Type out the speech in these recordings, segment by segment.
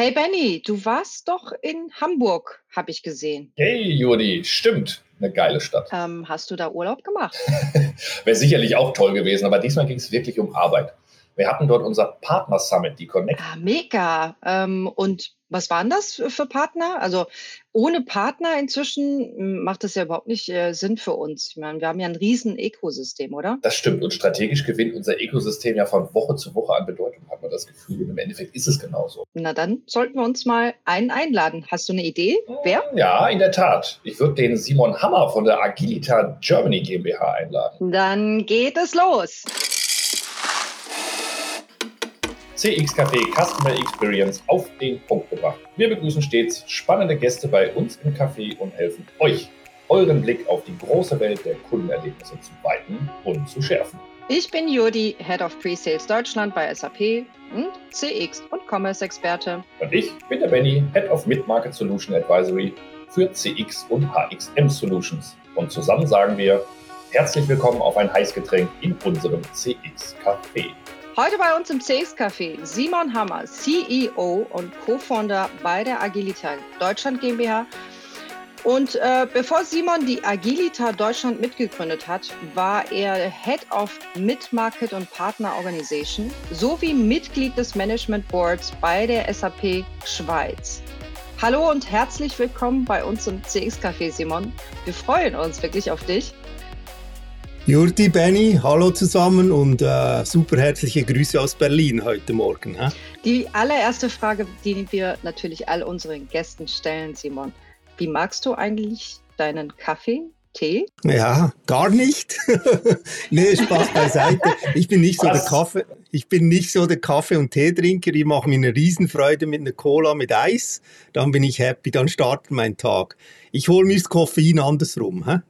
Hey Benny, du warst doch in Hamburg, habe ich gesehen. Hey Juri, stimmt. Eine geile Stadt. Ähm, hast du da Urlaub gemacht? Wäre sicherlich auch toll gewesen, aber diesmal ging es wirklich um Arbeit. Wir hatten dort unser Partner Summit, die Connect. Ah, mega. Ähm, und was waren das für Partner? Also ohne Partner inzwischen hm, macht das ja überhaupt nicht äh, Sinn für uns. Ich meine, wir haben ja ein riesen Ökosystem, oder? Das stimmt. Und strategisch gewinnt unser Ökosystem ja von Woche zu Woche an Bedeutung, hat man das Gefühl. Und im Endeffekt ist es genauso. Na dann sollten wir uns mal einen einladen. Hast du eine Idee? Wer? Ja, in der Tat. Ich würde den Simon Hammer von der Agilita Germany GmbH einladen. Dann geht es los. CX Café Customer Experience auf den Punkt gebracht. Wir begrüßen stets spannende Gäste bei uns im Café und helfen euch, euren Blick auf die große Welt der Kundenerlebnisse zu weiten und zu schärfen. Ich bin Jodi, Head of Pre-Sales Deutschland bei SAP und CX und Commerce Experte. Und ich bin der Benny, Head of Mid-Market Solution Advisory für CX und HXM Solutions. Und zusammen sagen wir herzlich willkommen auf ein Heißgetränk in unserem CX Café. Heute bei uns im CX Café Simon Hammer, CEO und Co-Founder bei der Agilita Deutschland GmbH. Und äh, bevor Simon die Agilita Deutschland mitgegründet hat, war er Head of Mid-Market und Partner Organization sowie Mitglied des Management Boards bei der SAP Schweiz. Hallo und herzlich willkommen bei uns im CX Café, Simon. Wir freuen uns wirklich auf dich. Jurti, Benny, hallo zusammen und äh, super herzliche Grüße aus Berlin heute Morgen. Hä? Die allererste Frage, die wir natürlich all unseren Gästen stellen, Simon. Wie magst du eigentlich deinen Kaffee? Tee? Ja, gar nicht. nee, Spaß beiseite. Ich bin nicht so der Kaffee, ich bin nicht so der Kaffee- und Teetrinker. Ich mache mir eine Riesenfreude mit einer Cola mit Eis. Dann bin ich happy, dann startet mein Tag. Ich hole mir das Koffein andersrum. Hä?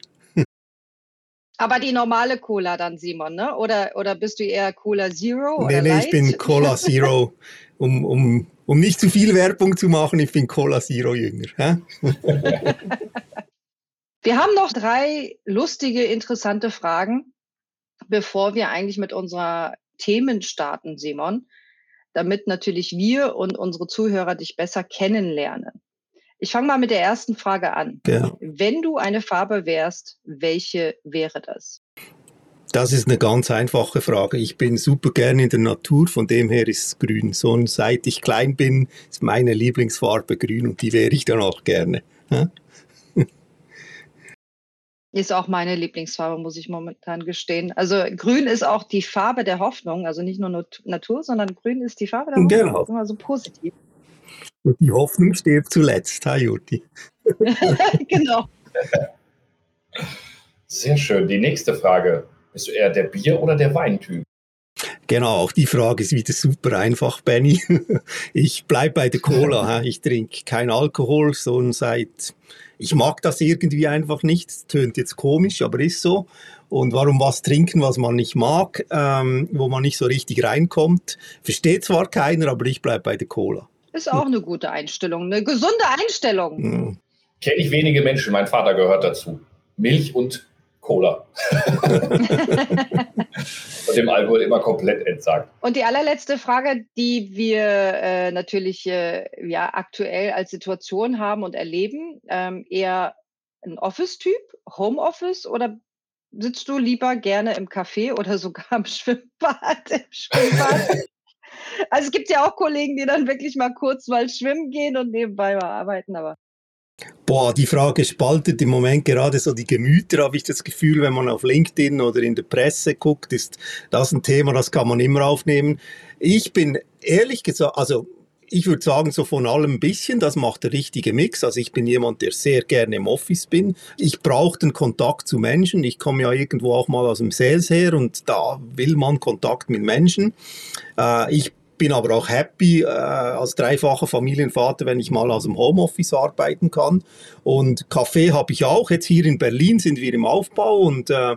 Aber die normale Cola dann, Simon, ne? Oder, oder bist du eher Cola Zero? Nee, nee, Light? ich bin Cola Zero. um, um, um nicht zu viel Werbung zu machen, ich bin Cola Zero Jünger. wir haben noch drei lustige, interessante Fragen, bevor wir eigentlich mit unserer Themen starten, Simon, damit natürlich wir und unsere Zuhörer dich besser kennenlernen. Ich fange mal mit der ersten Frage an. Ja. Wenn du eine Farbe wärst, welche wäre das? Das ist eine ganz einfache Frage. Ich bin super gerne in der Natur, von dem her ist es grün. So seit ich klein bin, ist meine Lieblingsfarbe grün und die wäre ich dann auch gerne. Ja? Ist auch meine Lieblingsfarbe, muss ich momentan gestehen. Also grün ist auch die Farbe der Hoffnung, also nicht nur Natur, sondern grün ist die Farbe der Hoffnung. Genau. Das ist immer so positiv. Und die Hoffnung stirbt zuletzt, ha, Juti? genau. Sehr schön. Die nächste Frage. Bist du eher der Bier- oder der Weintyp? Genau, auch die Frage ist wieder super einfach, Benny. Ich bleibe bei der Cola. Ich trinke kein Alkohol, sondern seit. Ich mag das irgendwie einfach nicht. Das tönt jetzt komisch, aber ist so. Und warum was trinken, was man nicht mag, ähm, wo man nicht so richtig reinkommt, versteht zwar keiner, aber ich bleibe bei der Cola. Ist auch eine gute Einstellung, eine gesunde Einstellung. Mhm. Kenne ich wenige Menschen, mein Vater gehört dazu. Milch und Cola. und dem Alkohol immer komplett entsagt. Und die allerletzte Frage, die wir äh, natürlich äh, ja, aktuell als Situation haben und erleben, ähm, eher ein Office-Typ, Homeoffice oder sitzt du lieber gerne im Café oder sogar im Schwimmbad? Im Schwimmbad? Also es gibt ja auch Kollegen, die dann wirklich mal kurz mal schwimmen gehen und nebenbei mal arbeiten, aber. Boah, die Frage spaltet im Moment gerade so die Gemüter, habe ich das Gefühl, wenn man auf LinkedIn oder in der Presse guckt, ist das ein Thema, das kann man immer aufnehmen. Ich bin ehrlich gesagt, also ich würde sagen, so von allem ein bisschen, das macht der richtige Mix. Also ich bin jemand, der sehr gerne im Office bin. Ich brauche den Kontakt zu Menschen. Ich komme ja irgendwo auch mal aus dem Sales her und da will man Kontakt mit Menschen. Äh, ich bin aber auch happy äh, als dreifacher Familienvater, wenn ich mal aus dem Homeoffice arbeiten kann. Und Kaffee habe ich auch. Jetzt hier in Berlin sind wir im Aufbau und äh,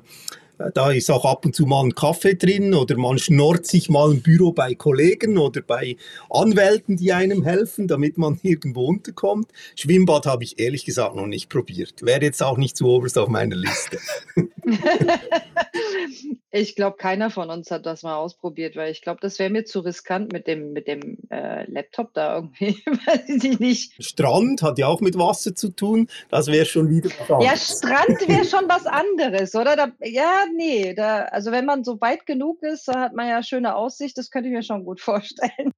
Da ist auch ab und zu mal ein Kaffee drin oder man schnort sich mal ein Büro bei Kollegen oder bei Anwälten, die einem helfen, damit man irgendwo unterkommt. Schwimmbad habe ich ehrlich gesagt noch nicht probiert. Wäre jetzt auch nicht zu oberst auf meiner Liste. ich glaube, keiner von uns hat das mal ausprobiert, weil ich glaube, das wäre mir zu riskant mit dem, mit dem äh, Laptop da irgendwie. Weiß ich nicht. Strand hat ja auch mit Wasser zu tun. Das wäre schon wieder was Ja, Strand wäre schon was anderes, oder? Da, ja, nee. Da, also wenn man so weit genug ist, da hat man ja schöne Aussicht. Das könnte ich mir schon gut vorstellen.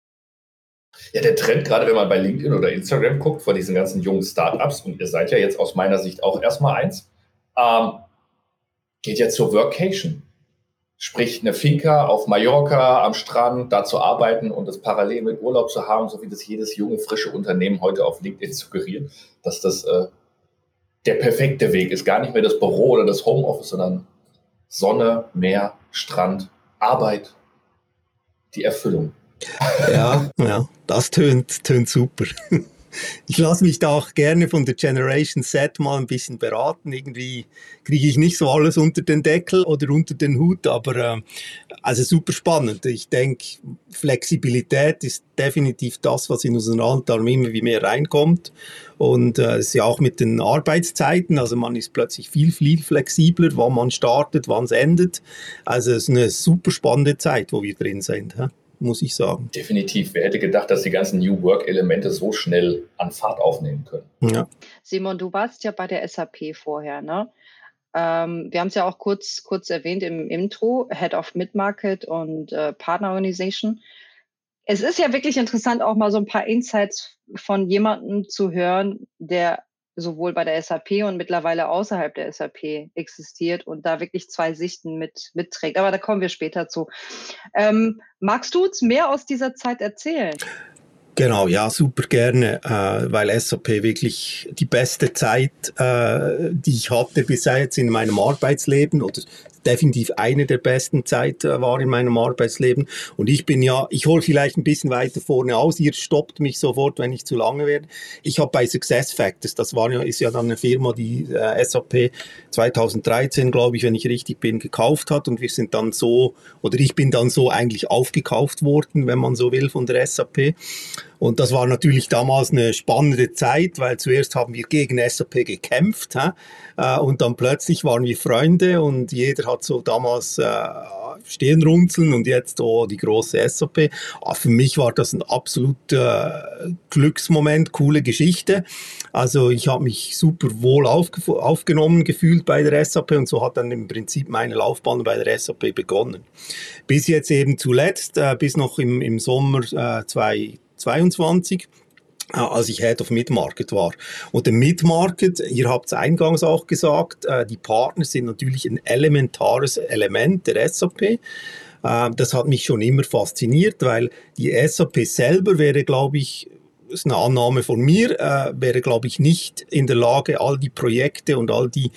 Ja, der Trend, gerade wenn man bei LinkedIn oder Instagram guckt, vor diesen ganzen jungen Startups, und ihr seid ja jetzt aus meiner Sicht auch erstmal eins, ähm, geht ja zur Workation. Sprich, eine Finca auf Mallorca am Strand, da zu arbeiten und das parallel mit Urlaub zu haben, so wie das jedes junge, frische Unternehmen heute auf LinkedIn suggeriert, dass das äh, der perfekte Weg ist. Gar nicht mehr das Büro oder das Homeoffice, sondern Sonne, Meer, Strand, Arbeit, die Erfüllung. Ja, ja, das tönt, tönt super. Ich lasse mich da auch gerne von der Generation Z mal ein bisschen beraten. Irgendwie kriege ich nicht so alles unter den Deckel oder unter den Hut, aber äh, also super spannend. Ich denke, Flexibilität ist definitiv das, was in unseren Alltag immer wie mehr reinkommt. Und äh, es ist ja auch mit den Arbeitszeiten, also man ist plötzlich viel, viel flexibler, wann man startet, wann es endet. Also es ist eine super spannende Zeit, wo wir drin sind. Hä? Muss ich sagen. Definitiv. Wer hätte gedacht, dass die ganzen New Work-Elemente so schnell an Fahrt aufnehmen können? Ja. Simon, du warst ja bei der SAP vorher, ne? Ähm, wir haben es ja auch kurz, kurz erwähnt im Intro, Head of Mid-Market und äh, Partner Organization. Es ist ja wirklich interessant, auch mal so ein paar Insights von jemandem zu hören, der sowohl bei der SAP und mittlerweile außerhalb der SAP existiert und da wirklich zwei Sichten mit, mitträgt. Aber da kommen wir später zu. Ähm, magst du uns mehr aus dieser Zeit erzählen? Genau, ja, super gerne, äh, weil SAP wirklich die beste Zeit, äh, die ich hatte bis jetzt in meinem Arbeitsleben oder definitiv eine der besten Zeiten äh, war in meinem Arbeitsleben. Und ich bin ja, ich hole vielleicht ein bisschen weiter vorne aus. Ihr stoppt mich sofort, wenn ich zu lange werde. Ich habe bei Success Factors, das war ja, ist ja dann eine Firma, die äh, SAP 2013, glaube ich, wenn ich richtig bin, gekauft hat. Und wir sind dann so, oder ich bin dann so eigentlich aufgekauft worden, wenn man so will, von der SAP. Und das war natürlich damals eine spannende Zeit, weil zuerst haben wir gegen SAP gekämpft hä? Äh, und dann plötzlich waren wir Freunde und jeder hat so damals äh, Stirnrunzeln und jetzt oh, die große SAP. Ah, für mich war das ein absoluter äh, Glücksmoment, coole Geschichte. Also ich habe mich super wohl aufgenommen gefühlt bei der SAP und so hat dann im Prinzip meine Laufbahn bei der SAP begonnen. Bis jetzt eben zuletzt, äh, bis noch im, im Sommer äh, 2000 22 äh, als ich Head of Midmarket war. Und der Midmarket, ihr habt es eingangs auch gesagt, äh, die Partner sind natürlich ein elementares Element der SAP. Äh, das hat mich schon immer fasziniert, weil die SAP selber wäre, glaube ich, das ist eine Annahme von mir, wäre, glaube ich, nicht in der Lage, all die Projekte und all die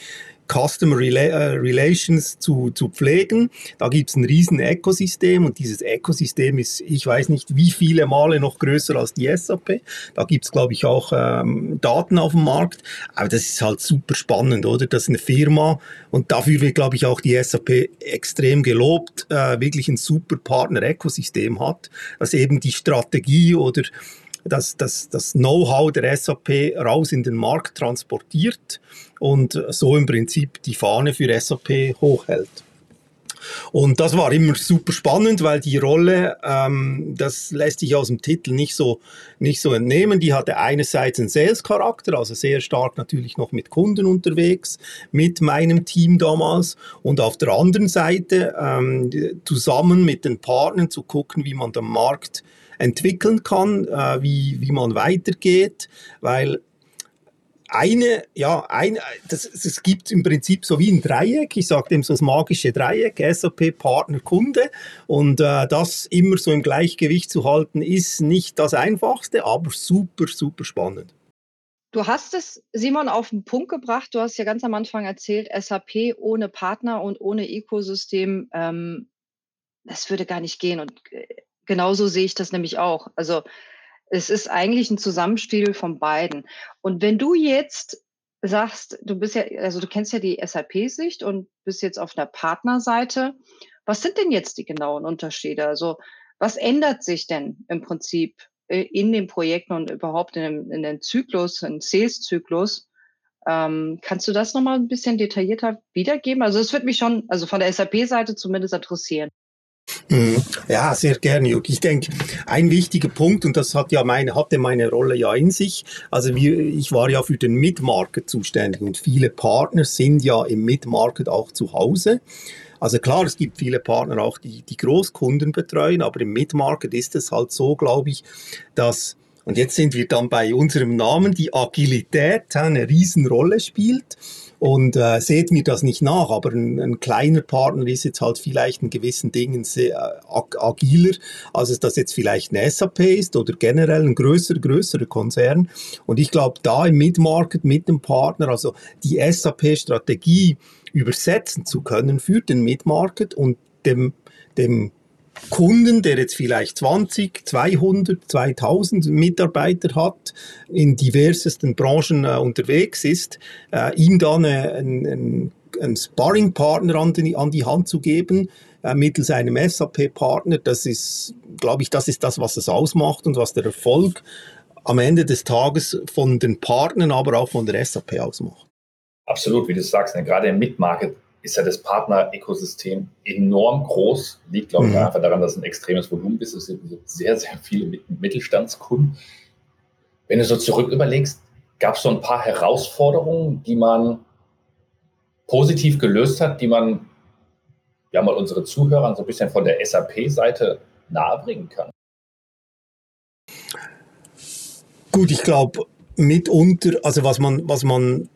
Customer Rela äh, Relations zu, zu pflegen. Da gibt es ein riesen Ökosystem und dieses Ökosystem ist, ich weiß nicht, wie viele Male noch größer als die SAP. Da gibt es, glaube ich, auch ähm, Daten auf dem Markt. Aber das ist halt super spannend, oder? Das ist eine Firma und dafür wird, glaube ich, auch die SAP extrem gelobt, äh, wirklich ein super Partner-Ökosystem hat, dass eben die Strategie oder das, das, das Know-how der SAP raus in den Markt transportiert und so im Prinzip die Fahne für SAP hochhält. Und das war immer super spannend, weil die Rolle, ähm, das lässt sich aus dem Titel nicht so, nicht so entnehmen, die hatte einerseits einen Sales-Charakter, also sehr stark natürlich noch mit Kunden unterwegs, mit meinem Team damals und auf der anderen Seite ähm, zusammen mit den Partnern zu gucken, wie man den Markt entwickeln kann, äh, wie, wie man weitergeht, weil eine, ja, ein, das, es gibt im Prinzip so wie ein Dreieck, ich sage dem so das magische Dreieck, SAP, Partner, Kunde und äh, das immer so im Gleichgewicht zu halten, ist nicht das Einfachste, aber super, super spannend. Du hast es, Simon, auf den Punkt gebracht. Du hast ja ganz am Anfang erzählt, SAP ohne Partner und ohne Ökosystem, ähm, das würde gar nicht gehen. Und äh, genauso sehe ich das nämlich auch. Also es ist eigentlich ein Zusammenspiel von beiden. Und wenn du jetzt sagst, du bist ja, also du kennst ja die SAP-Sicht und bist jetzt auf der Partnerseite. Was sind denn jetzt die genauen Unterschiede? Also was ändert sich denn im Prinzip äh, in den Projekten und überhaupt in dem, in den Zyklus, in Sales-Zyklus? Ähm, kannst du das nochmal ein bisschen detaillierter wiedergeben? Also es würde mich schon, also von der SAP-Seite zumindest interessieren. Mhm. Ja, sehr gerne, Jürg. Ich denke, ein wichtiger Punkt, und das hat ja meine, hatte meine Rolle ja in sich, also wir, ich war ja für den Mid-Market zuständig und viele Partner sind ja im Mid-Market auch zu Hause. Also klar, es gibt viele Partner auch, die die Großkunden betreuen, aber im Mid-Market ist es halt so, glaube ich, dass und jetzt sind wir dann bei unserem Namen, die Agilität eine Riesenrolle spielt. Und äh, seht mir das nicht nach, aber ein, ein, kleiner Partner ist jetzt halt vielleicht in gewissen Dingen sehr äh, ag agiler, als es das jetzt vielleicht eine SAP ist oder generell ein größerer, größerer Konzern. Und ich glaube, da im Mid-Market mit dem Partner, also die SAP-Strategie übersetzen zu können für den Mid-Market und dem, dem Kunden, der jetzt vielleicht 20, 200, 2000 Mitarbeiter hat, in diversesten Branchen äh, unterwegs ist, äh, ihm dann äh, einen, einen Sparringpartner an die, an die Hand zu geben, äh, mittels einem SAP-Partner, das ist, glaube ich, das ist das, was es ausmacht und was der Erfolg am Ende des Tages von den Partnern, aber auch von der SAP ausmacht. Absolut, wie du sagst, ne, gerade im Mid-Market ist ja das Partner-Ökosystem enorm groß. Liegt, glaube ich, mhm. einfach daran, dass es ein extremes Volumen ist. Es sind sehr, sehr viele Mittelstandskunden. Wenn du so zurück überlegst, gab es so ein paar Herausforderungen, die man positiv gelöst hat, die man ja mal unsere Zuhörern so ein bisschen von der SAP-Seite nahebringen kann? Gut, ich glaube, mitunter, also was man, was man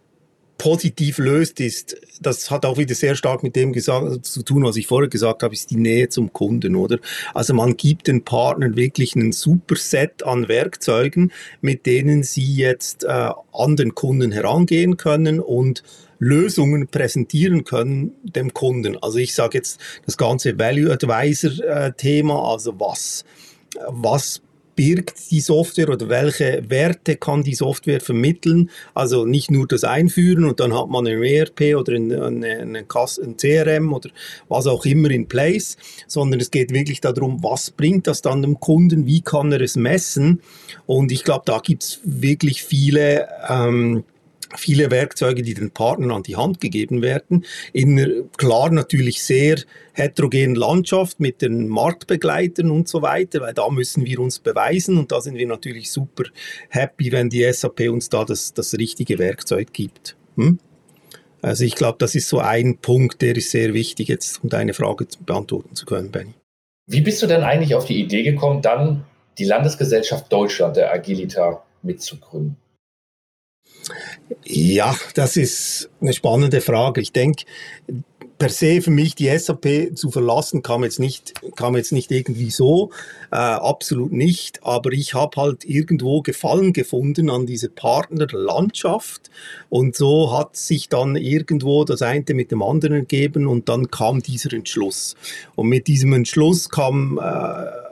positiv löst, ist, das hat auch wieder sehr stark mit dem gesagt, zu tun, was ich vorher gesagt habe, ist die Nähe zum Kunden, oder? Also man gibt den Partnern wirklich einen super Set an Werkzeugen, mit denen sie jetzt äh, an den Kunden herangehen können und Lösungen präsentieren können dem Kunden. Also ich sage jetzt das ganze Value Advisor äh, also was was birgt die Software oder welche Werte kann die Software vermitteln. Also nicht nur das Einführen und dann hat man ein ERP oder ein, ein, ein, CRM oder was auch immer in place, sondern es geht wirklich darum, was bringt das dann dem Kunden, wie kann er es messen. Und ich glaube, da gibt es wirklich viele ähm, viele Werkzeuge, die den Partnern an die Hand gegeben werden, in einer klar natürlich sehr heterogenen Landschaft mit den Marktbegleitern und so weiter, weil da müssen wir uns beweisen und da sind wir natürlich super happy, wenn die SAP uns da das, das richtige Werkzeug gibt. Hm? Also ich glaube, das ist so ein Punkt, der ist sehr wichtig, jetzt um deine Frage beantworten zu können, Benny. Wie bist du denn eigentlich auf die Idee gekommen, dann die Landesgesellschaft Deutschland der Agilita mitzugründen? Ja, das ist eine spannende Frage. Ich denke, per se für mich die SAP zu verlassen kam jetzt nicht kam jetzt nicht irgendwie so äh, absolut nicht aber ich habe halt irgendwo Gefallen gefunden an diese Partnerlandschaft und so hat sich dann irgendwo das eine mit dem anderen gegeben und dann kam dieser Entschluss und mit diesem Entschluss kam äh,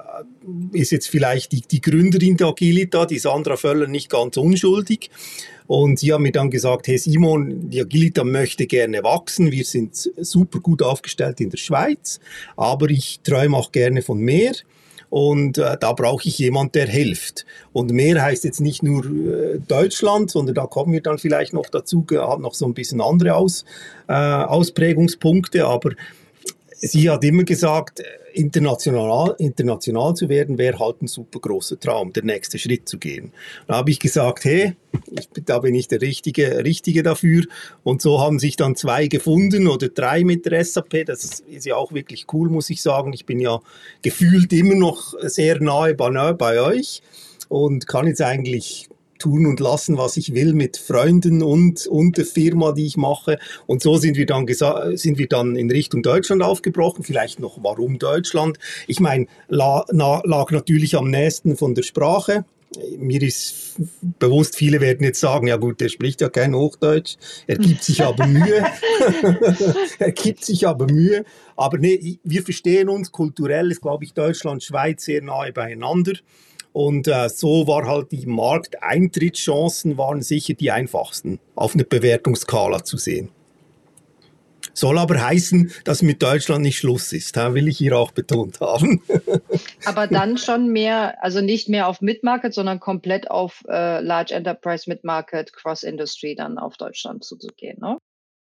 ist jetzt vielleicht die, die Gründerin der Agilita, die Sandra Völler, nicht ganz unschuldig. Und sie haben mir dann gesagt, hey Simon, die Agilita möchte gerne wachsen. Wir sind super gut aufgestellt in der Schweiz, aber ich träume auch gerne von mehr. Und äh, da brauche ich jemand, der hilft. Und mehr heißt jetzt nicht nur äh, Deutschland, sondern da kommen wir dann vielleicht noch dazu, hat noch so ein bisschen andere Aus, äh, Ausprägungspunkte. Aber sie hat immer gesagt, international, international zu werden, wäre halt ein super großer Traum, der nächste Schritt zu gehen. Da habe ich gesagt, hey, ich, da bin ich der Richtige, Richtige dafür. Und so haben sich dann zwei gefunden oder drei mit der SAP. Das ist ja auch wirklich cool, muss ich sagen. Ich bin ja gefühlt immer noch sehr nahe bei, bei euch und kann jetzt eigentlich tun und lassen, was ich will mit Freunden und, und der Firma, die ich mache. Und so sind wir dann sind wir dann in Richtung Deutschland aufgebrochen. Vielleicht noch, warum Deutschland? Ich meine, la, na, lag natürlich am nächsten von der Sprache. Mir ist bewusst, viele werden jetzt sagen, ja gut, der spricht ja kein Hochdeutsch, er gibt sich aber Mühe. er gibt sich aber Mühe. Aber nee, wir verstehen uns kulturell, ist glaube ich Deutschland, Schweiz sehr nahe beieinander. Und äh, so war halt die Markteintrittschancen waren sicher die einfachsten auf eine Bewertungsskala zu sehen. Soll aber heißen, dass mit Deutschland nicht Schluss ist, will ich hier auch betont haben. aber dann schon mehr, also nicht mehr auf Mid-Market, sondern komplett auf äh, Large Enterprise Mid-Market Cross-Industry dann auf Deutschland zuzugehen, ne?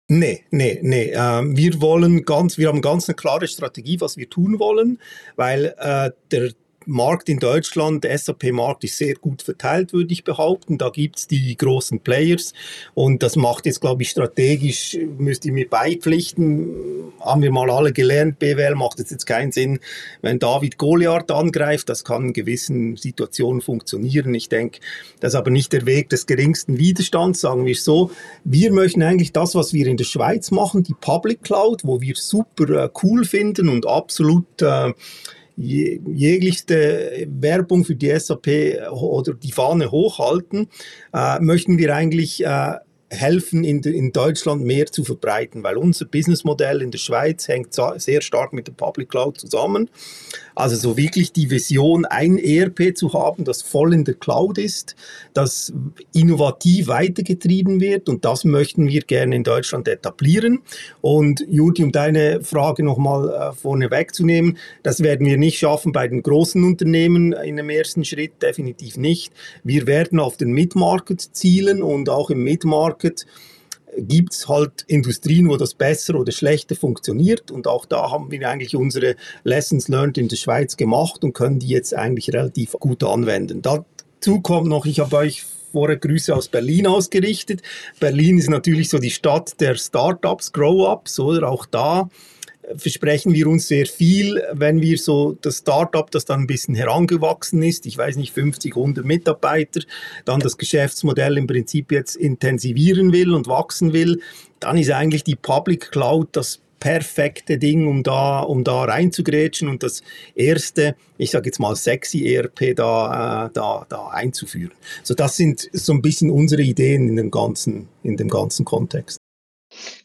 Nee, nee, nee. Ähm, wir wollen ganz, wir haben ganz eine klare Strategie, was wir tun wollen, weil äh, der, Markt in Deutschland, der SAP-Markt ist sehr gut verteilt, würde ich behaupten. Da gibt es die großen Players und das macht jetzt, glaube ich, strategisch, müsst ihr mir beipflichten, haben wir mal alle gelernt, BWL macht es jetzt keinen Sinn, wenn David Goliath angreift, das kann in gewissen Situationen funktionieren. Ich denke, das ist aber nicht der Weg des geringsten Widerstands, sagen wir so. Wir möchten eigentlich das, was wir in der Schweiz machen, die Public Cloud, wo wir super äh, cool finden und absolut äh, jeglichste Werbung für die SAP oder die Fahne hochhalten, äh, möchten wir eigentlich äh, helfen, in, in Deutschland mehr zu verbreiten, weil unser Businessmodell in der Schweiz hängt sehr stark mit der Public Cloud zusammen. Also so wirklich die Vision, ein ERP zu haben, das voll in der Cloud ist, das innovativ weitergetrieben wird und das möchten wir gerne in Deutschland etablieren. Und Judy, um deine Frage nochmal äh, vorne wegzunehmen, das werden wir nicht schaffen bei den großen Unternehmen in dem ersten Schritt, definitiv nicht. Wir werden auf den Mid-Market zielen und auch im Mid-Market gibt es halt Industrien, wo das besser oder schlechter funktioniert. Und auch da haben wir eigentlich unsere Lessons learned in der Schweiz gemacht und können die jetzt eigentlich relativ gut anwenden. Dazu kommt noch, ich habe euch vorher Grüße aus Berlin ausgerichtet. Berlin ist natürlich so die Stadt der Startups, Grow-ups, oder auch da versprechen wir uns sehr viel, wenn wir so das Startup, das dann ein bisschen herangewachsen ist, ich weiß nicht, 50, 100 Mitarbeiter, dann das Geschäftsmodell im Prinzip jetzt intensivieren will und wachsen will, dann ist eigentlich die Public Cloud das perfekte Ding, um da, um da reinzugrätschen und das erste, ich sage jetzt mal sexy ERP da, äh, da, da einzuführen. So das sind so ein bisschen unsere Ideen in dem ganzen, in dem ganzen Kontext.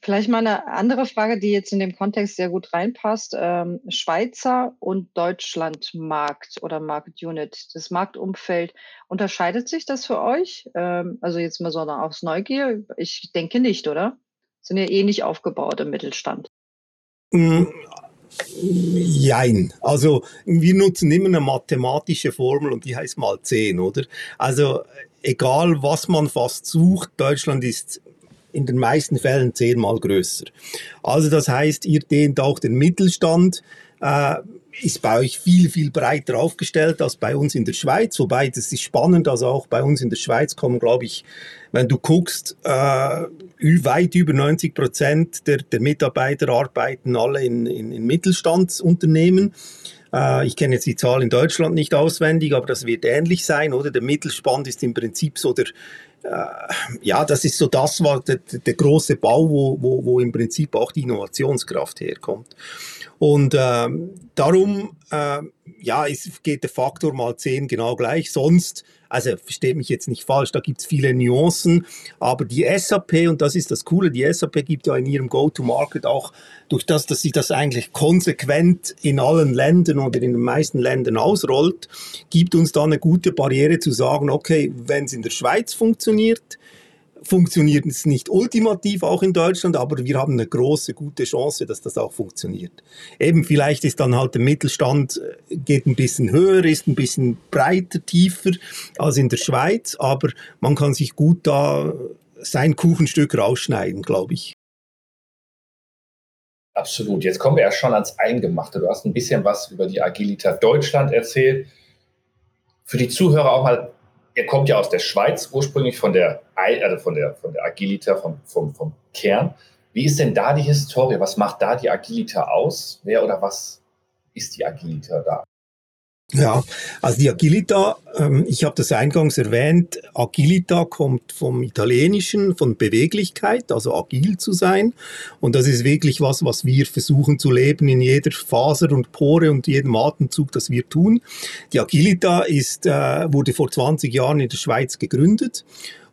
Vielleicht mal eine andere Frage, die jetzt in dem Kontext sehr gut reinpasst. Ähm, Schweizer und Deutschlandmarkt oder Market Unit, das Marktumfeld, unterscheidet sich das für euch? Ähm, also jetzt mal so aus Neugier. Ich denke nicht, oder? Sind ja ähnlich aufgebaut im Mittelstand. Mm, jein. Also wir nutzen immer eine mathematische Formel und die heißt mal 10, oder? Also egal was man fast sucht, Deutschland ist in den meisten Fällen zehnmal größer. Also das heißt, ihr dehnt auch den Mittelstand, äh, ist bei euch viel, viel breiter aufgestellt als bei uns in der Schweiz. Wobei, das ist spannend, also auch bei uns in der Schweiz kommen, glaube ich, wenn du guckst, äh, weit über 90 Prozent der, der Mitarbeiter arbeiten alle in, in, in Mittelstandsunternehmen. Äh, ich kenne jetzt die Zahl in Deutschland nicht auswendig, aber das wird ähnlich sein, oder? Der Mittelspann ist im Prinzip so der, ja, das ist so das, was der, der große Bau, wo, wo, wo im Prinzip auch die Innovationskraft herkommt. Und ähm, darum äh, ja, ist, geht der Faktor mal 10 genau gleich. Sonst, also versteht mich jetzt nicht falsch, da gibt es viele Nuancen, aber die SAP, und das ist das Coole, die SAP gibt ja in ihrem Go-to-Market auch durch das, dass sie das eigentlich konsequent in allen Ländern oder in den meisten Ländern ausrollt, gibt uns da eine gute Barriere zu sagen, okay, wenn es in der Schweiz funktioniert, funktioniert es nicht ultimativ auch in Deutschland, aber wir haben eine große, gute Chance, dass das auch funktioniert. Eben vielleicht ist dann halt der Mittelstand, äh, geht ein bisschen höher, ist ein bisschen breiter, tiefer als in der Schweiz, aber man kann sich gut da sein Kuchenstück rausschneiden, glaube ich. Absolut. Jetzt kommen wir ja schon ans Eingemachte. Du hast ein bisschen was über die Agilita Deutschland erzählt. Für die Zuhörer auch mal er kommt ja aus der Schweiz, ursprünglich von der, also von der, von der Agilita, vom, vom, vom Kern. Wie ist denn da die Historie? Was macht da die Agilita aus? Wer oder was ist die Agilita da? Ja, also die Agilita, ähm, ich habe das eingangs erwähnt, Agilita kommt vom Italienischen, von Beweglichkeit, also agil zu sein. Und das ist wirklich was, was wir versuchen zu leben in jeder Faser und Pore und jedem Atemzug, das wir tun. Die Agilita ist, äh, wurde vor 20 Jahren in der Schweiz gegründet.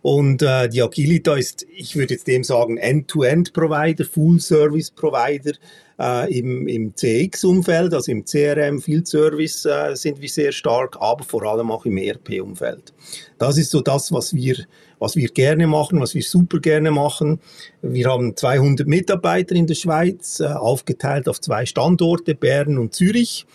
Und äh, die Agilita ist, ich würde jetzt dem sagen, End-to-End-Provider, Full-Service-Provider Äh, Im im CX-Umfeld, also im CRM, Field Service äh, sind wir sehr stark, aber vor allem auch im ERP-Umfeld. Das ist so das, was wir, was wir gerne machen, was wir super gerne machen. Wir haben 200 Mitarbeiter in der Schweiz, äh, aufgeteilt auf zwei Standorte, Bern und Zürich.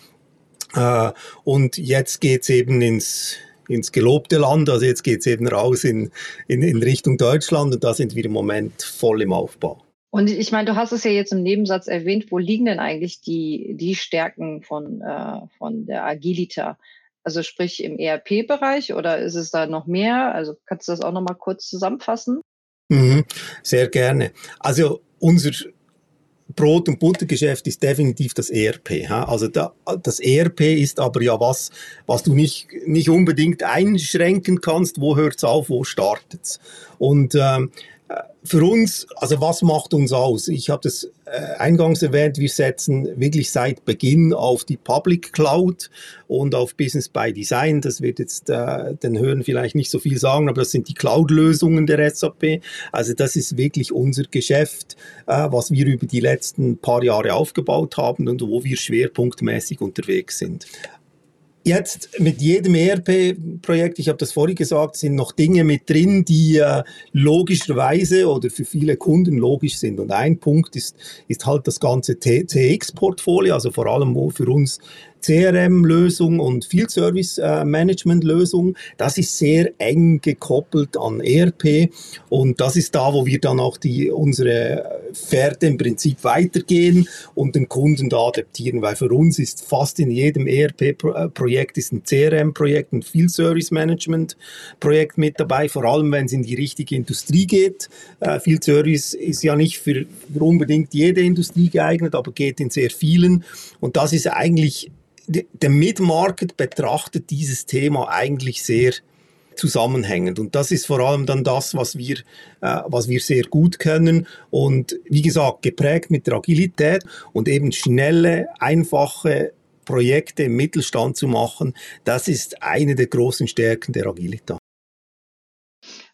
Äh, und jetzt geht's eben ins ins gelobte Land. Also jetzt geht's eben raus in, in, in Richtung Deutschland und da sind wir im Moment voll im Aufbau. Und ich meine, du hast es ja jetzt im Nebensatz erwähnt, wo liegen denn eigentlich die, die Stärken von, äh, von der Agilita? Also sprich im ERP-Bereich oder ist es da noch mehr? Also kannst du das auch nochmal kurz zusammenfassen? Mhm, sehr gerne. Also unser Brot- und Buttergeschäft ist definitiv das ERP. Also da, das ERP ist aber ja was, was du nicht, nicht unbedingt einschränken kannst. Wo hört es auf, wo startet es? Und ähm, für uns, also was macht uns aus? Ich habe das äh, eingangs erwähnt, wir setzen wirklich seit Beginn auf die Public Cloud und auf Business by Design. Das wird jetzt äh, den Hören vielleicht nicht so viel sagen, aber das sind die Cloud-Lösungen der SAP. Also das ist wirklich unser Geschäft, äh, was wir über die letzten paar Jahre aufgebaut haben und wo wir schwerpunktmäßig unterwegs sind. Jetzt mit jedem ERP-Projekt, ich habe das vorhin gesagt, sind noch Dinge mit drin, die äh, logischerweise oder für viele Kunden logisch sind. Und ein Punkt ist, ist halt das ganze TX-Portfolio, also vor allem für uns CRM-Lösung und Field Service äh. Das ist sehr eng gekoppelt an ERP und das ist da, wo wir dann auch die, unsere Pferde im Prinzip weitergehen und den Kunden da adaptieren, weil für uns ist fast in jedem ERP-Projekt ist ein CRM-Projekt, ein Field Service Management-Projekt mit dabei, vor allem wenn es in die richtige Industrie geht. Äh, Field Service ist ja nicht für, für unbedingt jede Industrie geeignet, aber geht in sehr vielen und das ist eigentlich der Mid-Market betrachtet dieses Thema eigentlich sehr zusammenhängend. Und das ist vor allem dann das, was wir, äh, was wir sehr gut können. Und wie gesagt, geprägt mit der Agilität und eben schnelle, einfache Projekte im Mittelstand zu machen, das ist eine der großen Stärken der Agilität.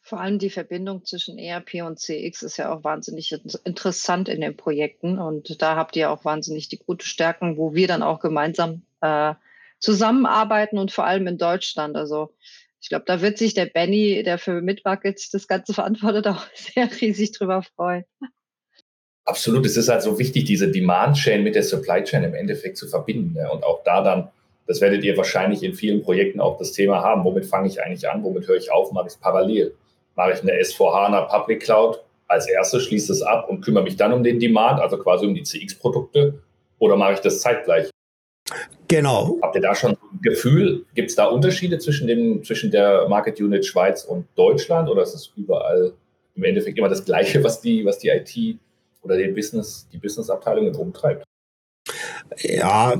Vor allem die Verbindung zwischen ERP und CX ist ja auch wahnsinnig interessant in den Projekten. Und da habt ihr auch wahnsinnig die gute Stärken, wo wir dann auch gemeinsam äh, zusammenarbeiten und vor allem in Deutschland. Also ich glaube, da wird sich der Benny, der für Midbuckets das Ganze verantwortet, auch sehr riesig drüber freuen. Absolut, es ist halt so wichtig, diese Demand Chain mit der Supply Chain im Endeffekt zu verbinden. Ne? Und auch da dann, das werdet ihr wahrscheinlich in vielen Projekten auch das Thema haben. Womit fange ich eigentlich an? Womit höre ich auf? Mache ich es parallel? Mache ich eine S4HANA Public Cloud als erstes, schließe es ab und kümmere mich dann um den Demand, also quasi um die CX-Produkte? Oder mache ich das zeitgleich? Genau. Habt ihr da schon ein Gefühl? Gibt es da Unterschiede zwischen, dem, zwischen der Market Unit Schweiz und Deutschland oder ist es überall im Endeffekt immer das Gleiche, was die, was die IT oder die Business, die Business-Abteilungen umtreibt? Ja,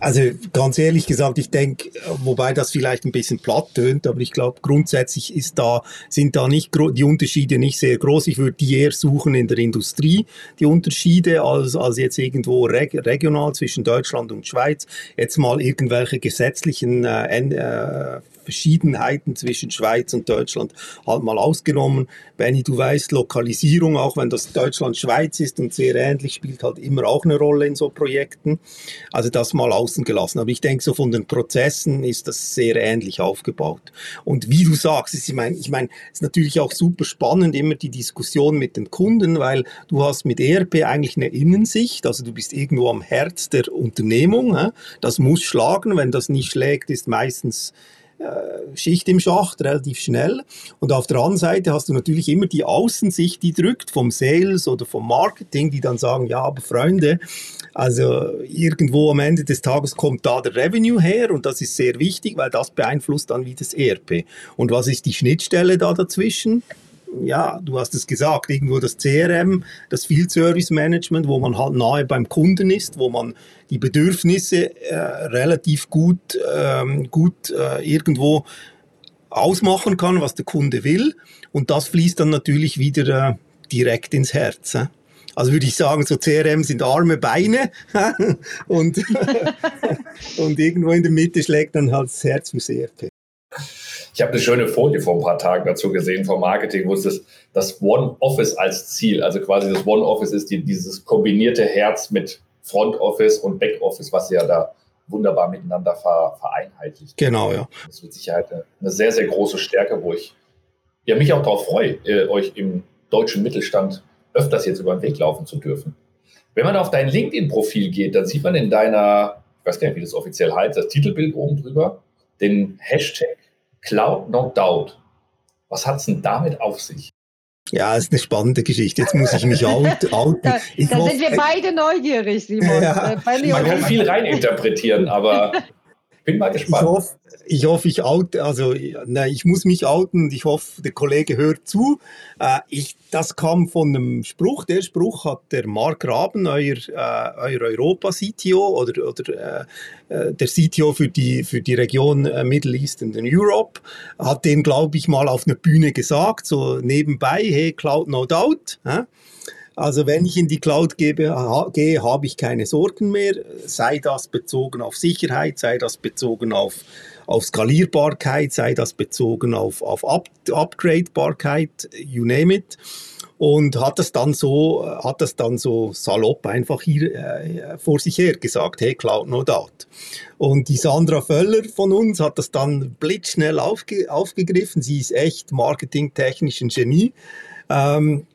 also ganz ehrlich gesagt, ich denke, wobei das vielleicht ein bisschen platt tönt, aber ich glaube, grundsätzlich ist da, sind da nicht die Unterschiede nicht sehr groß. Ich würde die eher suchen in der Industrie, die Unterschiede, als, als jetzt irgendwo reg regional zwischen Deutschland und Schweiz. Jetzt mal irgendwelche gesetzlichen äh, äh, Verschiedenheiten zwischen Schweiz und Deutschland halt mal ausgenommen. Benny, du weißt, Lokalisierung, auch wenn das Deutschland-Schweiz ist und sehr ähnlich, spielt halt immer auch eine Rolle in so Projekten. Also das mal außen gelassen. Aber ich denke, so von den Prozessen ist das sehr ähnlich aufgebaut. Und wie du sagst, ist, ich meine, ich meine, es ist natürlich auch super spannend, immer die Diskussion mit den Kunden, weil du hast mit ERP eigentlich eine Innensicht, also du bist irgendwo am Herz der Unternehmung. Das muss schlagen, wenn das nicht schlägt, ist meistens Schicht im Schacht, relativ schnell. Und auf der anderen Seite hast du natürlich immer die Außensicht, die drückt vom Sales oder vom Marketing, die dann sagen, ja, aber Freunde, also irgendwo am Ende des Tages kommt da der Revenue her und das ist sehr wichtig, weil das beeinflusst dann wie das ERP. Und was ist die Schnittstelle da dazwischen? Ja, du hast es gesagt, irgendwo das CRM, das Field Service Management, wo man halt nahe beim Kunden ist, wo man die Bedürfnisse äh, relativ gut, ähm, gut äh, irgendwo ausmachen kann, was der Kunde will. Und das fließt dann natürlich wieder äh, direkt ins Herz. Äh. Also würde ich sagen, so CRM sind arme Beine und, und irgendwo in der Mitte schlägt dann halt das Herz für CRP. Ich habe eine schöne Folie vor ein paar Tagen dazu gesehen vom Marketing, wo es das, das One Office als Ziel, also quasi das One Office ist die, dieses kombinierte Herz mit, Front Office und Back Office, was ja da wunderbar miteinander vereinheitlicht. Genau, ja. Das ist mit Sicherheit eine, eine sehr, sehr große Stärke, wo ich ja, mich auch darauf freue, äh, euch im deutschen Mittelstand öfters jetzt über den Weg laufen zu dürfen. Wenn man auf dein LinkedIn-Profil geht, dann sieht man in deiner, ich weiß gar nicht, wie das offiziell heißt, das Titelbild oben drüber, den Hashtag Cloud No Doubt. Was hat es denn damit auf sich? Ja, ist eine spannende Geschichte. Jetzt muss ich mich outen. da, da sind wir beide neugierig, Simon. Ja, äh, man kann viel reininterpretieren, aber bin mal gespannt. Ich hoffe, ich, hoffe, ich oute, also na, ich muss mich outen und ich hoffe, der Kollege hört zu. Äh, ich, das kam von einem Spruch. Der Spruch hat der Mark Raben, euer, äh, euer Europa-CTO oder, oder äh, äh der CTO für die, für die Region äh, Middle East and Europe, hat den, glaube ich, mal auf einer Bühne gesagt, so nebenbei, hey, Cloud no doubt. Also wenn ich in die Cloud gebe, ha, gehe, habe ich keine Sorgen mehr, sei das bezogen auf Sicherheit, sei das bezogen auf, auf Skalierbarkeit, sei das bezogen auf, auf Up Upgradebarkeit, you name it. Und hat das dann so, hat das dann so salopp einfach hier äh, vor sich her gesagt, hey, Cloud no doubt. Und die Sandra Völler von uns hat das dann blitzschnell aufge aufgegriffen. Sie ist echt marketingtechnisch ein Genie. Ähm,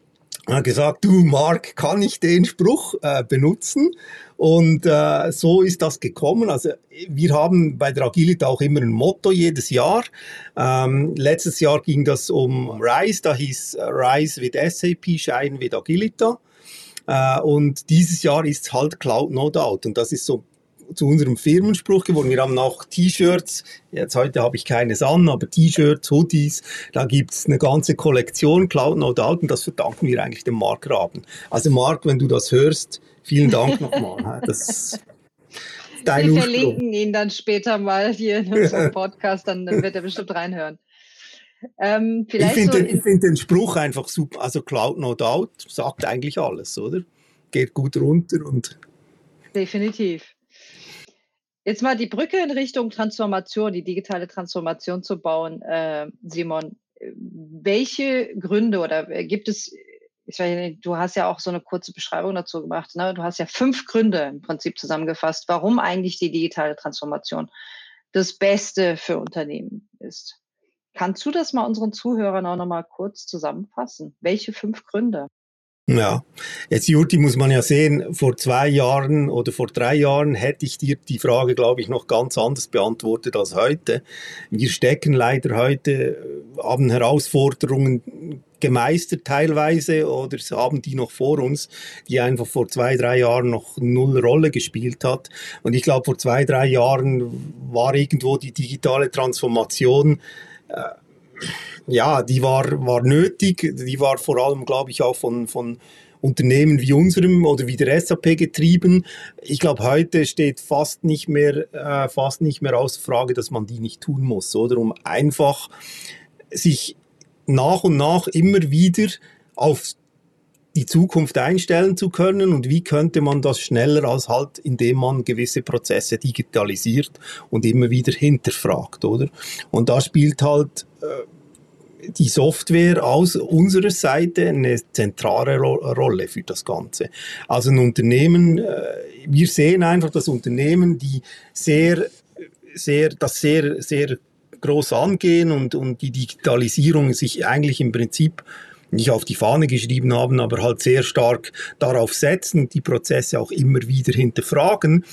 hat gesagt, du Mark, kann ich den Spruch äh, benutzen? Und äh, so ist das gekommen. Also wir haben bei der Agility auch immer ein Motto jedes Jahr. Ähm, letztes Jahr ging das um Rise, da hieß Rise with SAP, Shine with Agilita. Äh, und dieses Jahr ist halt Cloud No Doubt. Und das ist so zu unserem Firmenspruch geworden. Wir haben auch T-Shirts, jetzt heute habe ich keines an, aber T-Shirts, Hoodies, da gibt es eine ganze Kollektion, Cloud No Doubt, und das verdanken wir eigentlich dem Mark Raben. Also Mark, wenn du das hörst, vielen Dank nochmal. Das Dein Wir verlinken ihn dann später mal hier in unserem Podcast, dann wird er bestimmt reinhören. Ähm, ich finde so den, find den Spruch einfach super. Also Cloud No Doubt sagt eigentlich alles, oder? Geht gut runter und. Definitiv. Jetzt mal die Brücke in Richtung Transformation, die digitale Transformation zu bauen, äh, Simon. Welche Gründe oder äh, gibt es, ich weiß nicht, du hast ja auch so eine kurze Beschreibung dazu gemacht, ne? du hast ja fünf Gründe im Prinzip zusammengefasst, warum eigentlich die digitale Transformation das Beste für Unternehmen ist. Kannst du das mal unseren Zuhörern auch nochmal kurz zusammenfassen? Welche fünf Gründe? Ja, jetzt Jurti muss man ja sehen, vor zwei Jahren oder vor drei Jahren hätte ich dir die Frage, glaube ich, noch ganz anders beantwortet als heute. Wir stecken leider heute, äh, haben Herausforderungen gemeistert teilweise oder haben die noch vor uns, die einfach vor zwei, drei Jahren noch null Rolle gespielt hat. Und ich glaube, vor zwei, drei Jahren war irgendwo die digitale Transformation äh, ja, die war, war nötig. Die war vor allem, glaube ich, auch von, von Unternehmen wie unserem oder wie der SAP getrieben. Ich glaube, heute steht fast nicht mehr, äh, fast nicht mehr außer Frage, dass man die nicht tun muss, oder? Um einfach sich nach und nach immer wieder auf die Zukunft einstellen zu können und wie könnte man das schneller als halt, indem man gewisse Prozesse digitalisiert und immer wieder hinterfragt, oder? Und da spielt halt die Software aus unserer Seite eine zentrale Ro Rolle für das Ganze. Also ein Unternehmen, äh, wir sehen einfach, dass Unternehmen, die sehr, sehr, das sehr, sehr groß angehen und, und die Digitalisierung sich eigentlich im Prinzip nicht auf die Fahne geschrieben haben, aber halt sehr stark darauf setzen, die Prozesse auch immer wieder hinterfragen,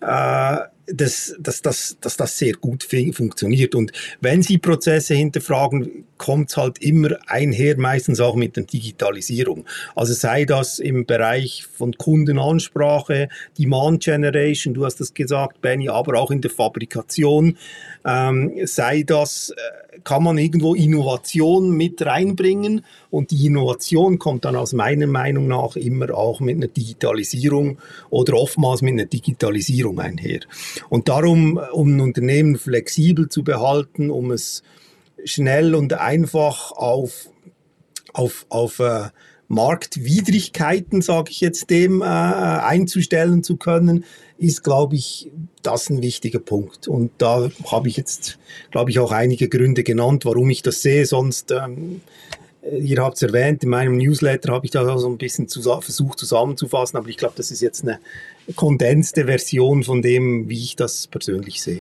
äh, dass, dass, dass, dass das sehr gut funktioniert. Und wenn Sie Prozesse hinterfragen, kommt es halt immer einher, meistens auch mit der Digitalisierung. Also sei das im Bereich von Kundenansprache, Demand Generation, du hast das gesagt, Benny, aber auch in der Fabrikation, ähm, sei das, äh, kann man irgendwo Innovation mit reinbringen und die Innovation kommt dann aus meiner Meinung nach immer auch mit einer Digitalisierung oder oftmals mit einer Digitalisierung einher. Und darum, um ein Unternehmen flexibel zu behalten, um es schnell und einfach auf, auf, auf äh, Marktwidrigkeiten, sage ich jetzt dem, äh, einzustellen zu können, ist, glaube ich, das ein wichtiger Punkt. Und da habe ich jetzt, glaube ich, auch einige Gründe genannt, warum ich das sehe. Sonst, ähm, ihr habt es erwähnt, in meinem Newsletter habe ich da so ein bisschen zus versucht zusammenzufassen, aber ich glaube, das ist jetzt eine, kondenste Version von dem, wie ich das persönlich sehe.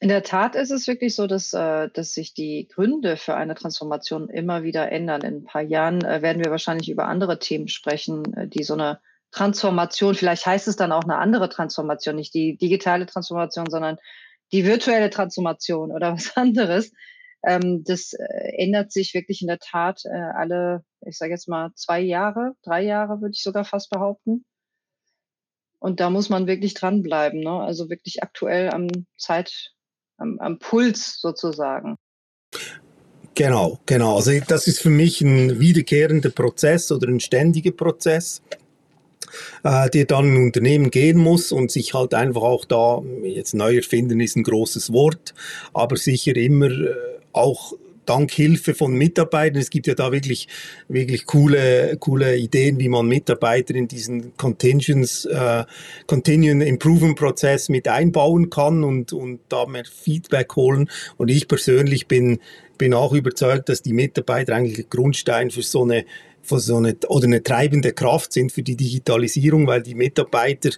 In der Tat ist es wirklich so, dass, äh, dass sich die Gründe für eine Transformation immer wieder ändern. In ein paar Jahren äh, werden wir wahrscheinlich über andere Themen sprechen, äh, die so eine Transformation, vielleicht heißt es dann auch eine andere Transformation, nicht die digitale Transformation, sondern die virtuelle Transformation oder was anderes. Ähm, das ändert sich wirklich in der Tat alle, ich sage jetzt mal, zwei Jahre, drei Jahre würde ich sogar fast behaupten. Und da muss man wirklich dranbleiben, ne? also wirklich aktuell am Zeit, am, am Puls sozusagen. Genau, genau. Also das ist für mich ein wiederkehrender Prozess oder ein ständiger Prozess, äh, der dann ein Unternehmen gehen muss und sich halt einfach auch da, jetzt neu erfinden ist ein großes Wort, aber sicher immer äh, auch dank Hilfe von Mitarbeitern. Es gibt ja da wirklich, wirklich coole, coole Ideen, wie man Mitarbeiter in diesen Contingents, äh, Continuing Improvement Prozess mit einbauen kann und, und da mehr Feedback holen. Und ich persönlich bin, bin auch überzeugt, dass die Mitarbeiter eigentlich Grundstein für so eine so eine, oder eine treibende Kraft sind für die Digitalisierung, weil die Mitarbeiter,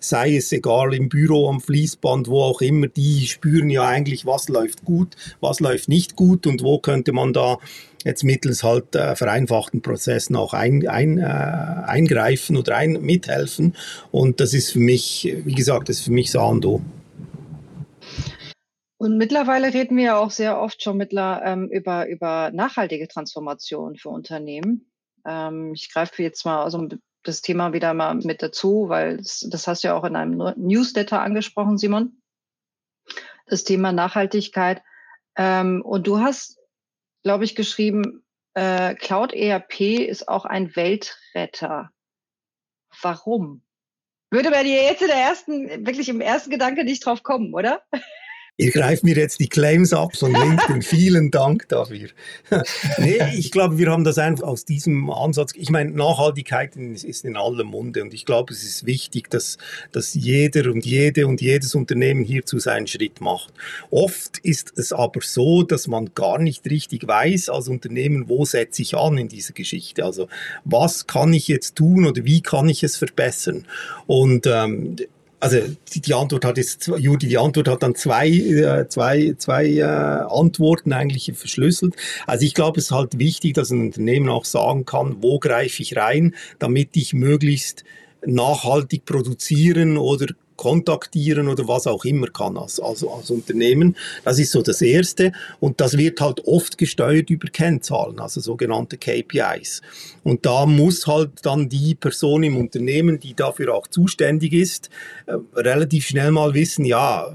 sei es egal im Büro, am Fließband, wo auch immer, die spüren ja eigentlich, was läuft gut, was läuft nicht gut und wo könnte man da jetzt mittels halt äh, vereinfachten Prozessen auch ein, ein, äh, eingreifen oder ein, mithelfen. Und das ist für mich, wie gesagt, das ist für mich Sando. Und mittlerweile reden wir ja auch sehr oft schon mittler, ähm, über, über nachhaltige Transformation für Unternehmen. Ähm, ich greife jetzt mal also das Thema wieder mal mit dazu, weil das, das hast du ja auch in einem Newsletter angesprochen, Simon. Das Thema Nachhaltigkeit. Ähm, und du hast, glaube ich, geschrieben, äh, Cloud ERP ist auch ein Weltretter. Warum? Würde bei dir jetzt in der ersten, wirklich im ersten Gedanke nicht drauf kommen, oder? Ihr greift mir jetzt die Claims ab von LinkedIn. Vielen Dank dafür. nee, ich glaube, wir haben das einfach aus diesem Ansatz. Ich meine, Nachhaltigkeit ist in allem Munde und ich glaube, es ist wichtig, dass, dass jeder und jede und jedes Unternehmen hierzu seinen Schritt macht. Oft ist es aber so, dass man gar nicht richtig weiß als Unternehmen, wo setze ich an in dieser Geschichte. Also was kann ich jetzt tun oder wie kann ich es verbessern? Und ähm, also die, die, Antwort hat jetzt, Judi, die Antwort hat dann zwei, äh, zwei, zwei äh, Antworten eigentlich verschlüsselt. Also ich glaube, es ist halt wichtig, dass ein Unternehmen auch sagen kann, wo greife ich rein, damit ich möglichst nachhaltig produzieren oder kontaktieren oder was auch immer kann als, als, als Unternehmen. Das ist so das Erste. Und das wird halt oft gesteuert über Kennzahlen, also sogenannte KPIs. Und da muss halt dann die Person im Unternehmen, die dafür auch zuständig ist, äh, relativ schnell mal wissen, ja,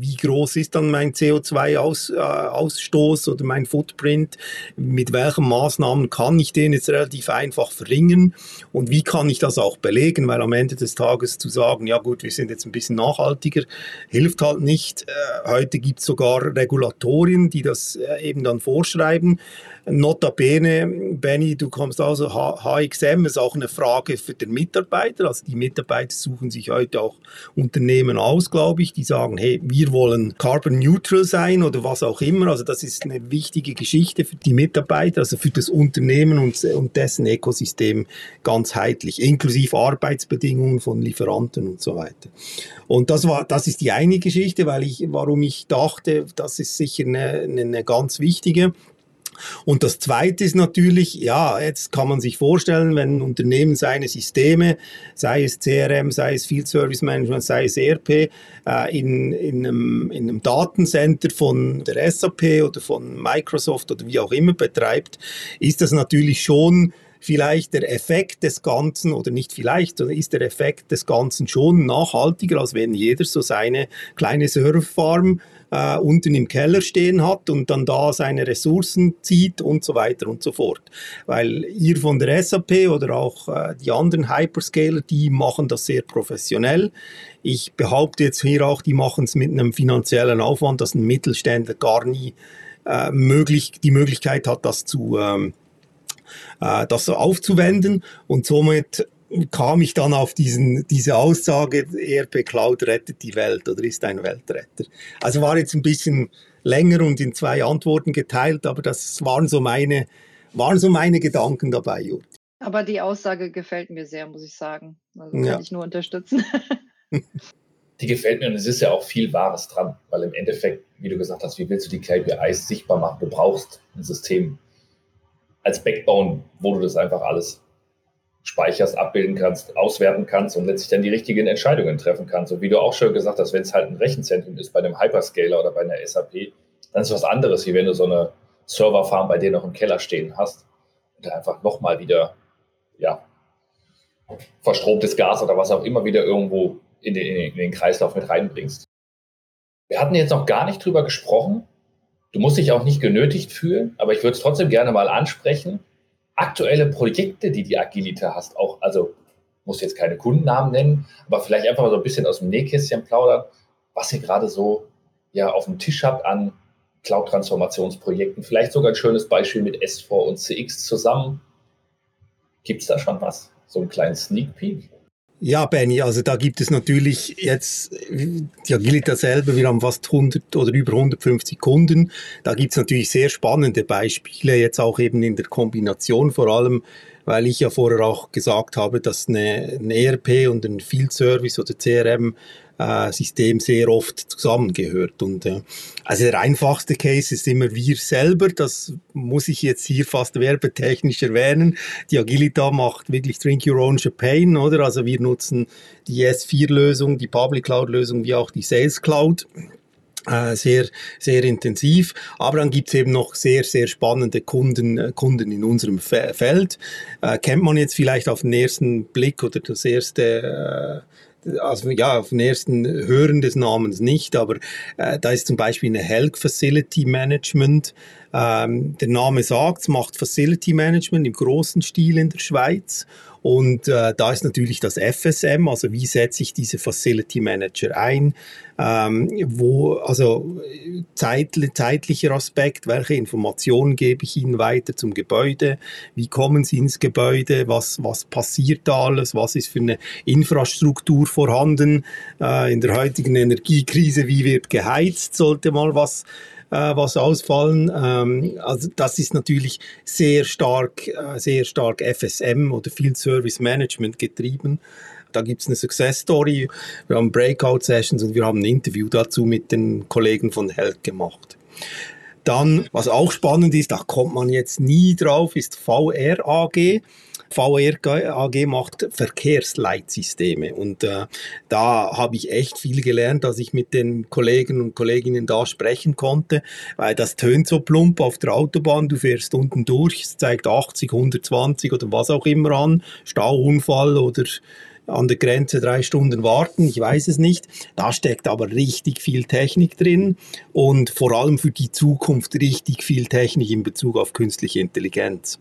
wie groß ist dann mein CO2-Ausstoß äh, oder mein Footprint, mit welchen Maßnahmen kann ich den jetzt relativ einfach verringern und wie kann ich das auch belegen, weil am Ende des Tages zu sagen, ja gut, wir sind jetzt ein bisschen nachhaltiger, hilft halt nicht. Äh, heute gibt es sogar Regulatorien, die das äh, eben dann vorschreiben. Notabene, Benny, du kommst also HXM, ist auch eine Frage für den Mitarbeiter. Also die Mitarbeiter suchen sich heute auch Unternehmen aus, glaube ich, die sagen, hey, wir wollen carbon neutral sein oder was auch immer. Also das ist eine wichtige Geschichte für die Mitarbeiter, also für das Unternehmen und, und dessen Ökosystem ganzheitlich, inklusive Arbeitsbedingungen von Lieferanten und so weiter. Und das war, das ist die eine Geschichte, weil ich, warum ich dachte, das ist sicher eine, eine ganz wichtige. Und das Zweite ist natürlich, ja, jetzt kann man sich vorstellen, wenn ein Unternehmen seine Systeme, sei es CRM, sei es Field Service Management, sei es ERP, äh, in, in, einem, in einem Datencenter von der SAP oder von Microsoft oder wie auch immer betreibt, ist das natürlich schon vielleicht der Effekt des Ganzen, oder nicht vielleicht, sondern ist der Effekt des Ganzen schon nachhaltiger, als wenn jeder so seine kleine Serverfarm äh, unten im Keller stehen hat und dann da seine Ressourcen zieht und so weiter und so fort. Weil ihr von der SAP oder auch äh, die anderen Hyperscaler, die machen das sehr professionell. Ich behaupte jetzt hier auch, die machen es mit einem finanziellen Aufwand, dass ein Mittelständler gar nie äh, möglich, die Möglichkeit hat, das zu ähm, äh, das so aufzuwenden und somit kam ich dann auf diesen, diese Aussage, ERP Cloud rettet die Welt oder ist ein Weltretter. Also war jetzt ein bisschen länger und in zwei Antworten geteilt, aber das waren so meine, waren so meine Gedanken dabei, Jurt. Aber die Aussage gefällt mir sehr, muss ich sagen. Also ja. kann ich nur unterstützen. die gefällt mir und es ist ja auch viel Wahres dran, weil im Endeffekt, wie du gesagt hast, wie willst du die KPIs sichtbar machen? Du brauchst ein System als Backbone, wo du das einfach alles speicherst, abbilden kannst, auswerten kannst und letztlich dann die richtigen Entscheidungen treffen kannst. Und wie du auch schon gesagt hast, wenn es halt ein Rechenzentrum ist bei einem Hyperscaler oder bei einer SAP, dann ist was anderes, wie wenn du so eine Serverfarm bei dir noch im Keller stehen hast und da einfach nochmal wieder, ja, verstromtes Gas oder was auch immer wieder irgendwo in den, in den Kreislauf mit reinbringst. Wir hatten jetzt noch gar nicht drüber gesprochen. Du musst dich auch nicht genötigt fühlen, aber ich würde es trotzdem gerne mal ansprechen. Aktuelle Projekte, die die Agilita hast, auch, also muss jetzt keine Kundennamen nennen, aber vielleicht einfach mal so ein bisschen aus dem Nähkästchen plaudern, was ihr gerade so ja auf dem Tisch habt an Cloud-Transformationsprojekten. Vielleicht sogar ein schönes Beispiel mit S4 und CX zusammen. Gibt es da schon was? So einen kleinen Sneak Peek? Ja, Benny, also da gibt es natürlich jetzt die Agilita selber, wir haben fast 100 oder über 150 Kunden. Da gibt es natürlich sehr spannende Beispiele, jetzt auch eben in der Kombination, vor allem weil ich ja vorher auch gesagt habe, dass eine, ein ERP und ein Field Service oder CRM äh, System sehr oft zusammengehört. Und äh, also der einfachste Case ist immer wir selber. Das muss ich jetzt hier fast werbetechnisch erwähnen. Die Agilita macht wirklich Drink Your Own Champagne, oder? Also wir nutzen die S4-Lösung, die Public Cloud-Lösung wie auch die Sales Cloud äh, sehr, sehr intensiv. Aber dann gibt's eben noch sehr, sehr spannende Kunden, äh, Kunden in unserem Feld. Äh, kennt man jetzt vielleicht auf den ersten Blick oder das erste äh, also ja, auf den ersten Hören des Namens nicht, aber äh, da ist zum Beispiel eine Health Facility Management. Ähm, der Name sagt, macht Facility Management im großen Stil in der Schweiz. Und äh, da ist natürlich das FSM, also wie setze ich diese Facility Manager ein, ähm, wo, also zeit, zeitlicher Aspekt, welche Informationen gebe ich Ihnen weiter zum Gebäude, wie kommen Sie ins Gebäude, was, was passiert da alles, was ist für eine Infrastruktur vorhanden? Äh, in der heutigen Energiekrise, wie wird geheizt, sollte mal was äh, was ausfallen. Ähm, also das ist natürlich sehr stark, äh, sehr stark FSM oder Field Service Management getrieben. Da gibt es eine Success Story. Wir haben Breakout Sessions und wir haben ein Interview dazu mit den Kollegen von Health gemacht. Dann, was auch spannend ist, da kommt man jetzt nie drauf, ist VR AG. VR AG macht Verkehrsleitsysteme und äh, da habe ich echt viel gelernt, dass ich mit den Kollegen und Kolleginnen da sprechen konnte, weil das tönt so plump auf der Autobahn, du fährst unten durch, es zeigt 80, 120 oder was auch immer an, Stauunfall oder an der Grenze drei Stunden warten, ich weiß es nicht. Da steckt aber richtig viel Technik drin und vor allem für die Zukunft richtig viel Technik in Bezug auf künstliche Intelligenz.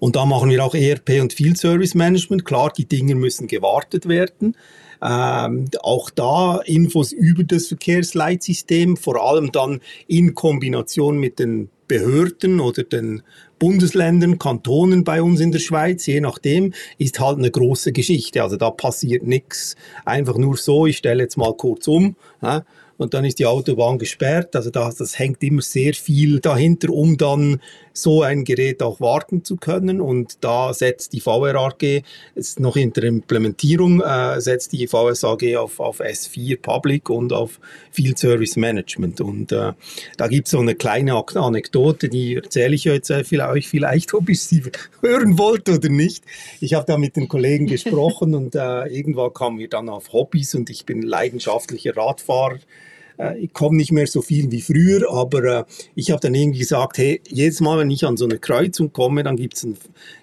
Und da machen wir auch ERP und Field Service Management. Klar, die Dinge müssen gewartet werden. Ähm, auch da Infos über das Verkehrsleitsystem, vor allem dann in Kombination mit den Behörden oder den Bundesländern, Kantonen bei uns in der Schweiz, je nachdem, ist halt eine große Geschichte. Also da passiert nichts einfach nur so, ich stelle jetzt mal kurz um. Ja, und dann ist die Autobahn gesperrt. Also das, das hängt immer sehr viel dahinter, um dann so ein Gerät auch warten zu können. Und da setzt die VRAG, ist noch in der Implementierung, äh, setzt die VSAG auf, auf S4 Public und auf Field Service Management. Und äh, da gibt es so eine kleine Anekdote, die erzähle ich äh, euch vielleicht, ob ich sie hören wollte oder nicht. Ich habe da mit den Kollegen gesprochen und äh, irgendwann kamen wir dann auf Hobbys und ich bin leidenschaftlicher Radfahrer. Äh, ich komme nicht mehr so viel wie früher, aber äh, ich habe dann irgendwie gesagt, hey, jedes Mal, wenn ich an so eine Kreuzung komme, dann gibt es einen,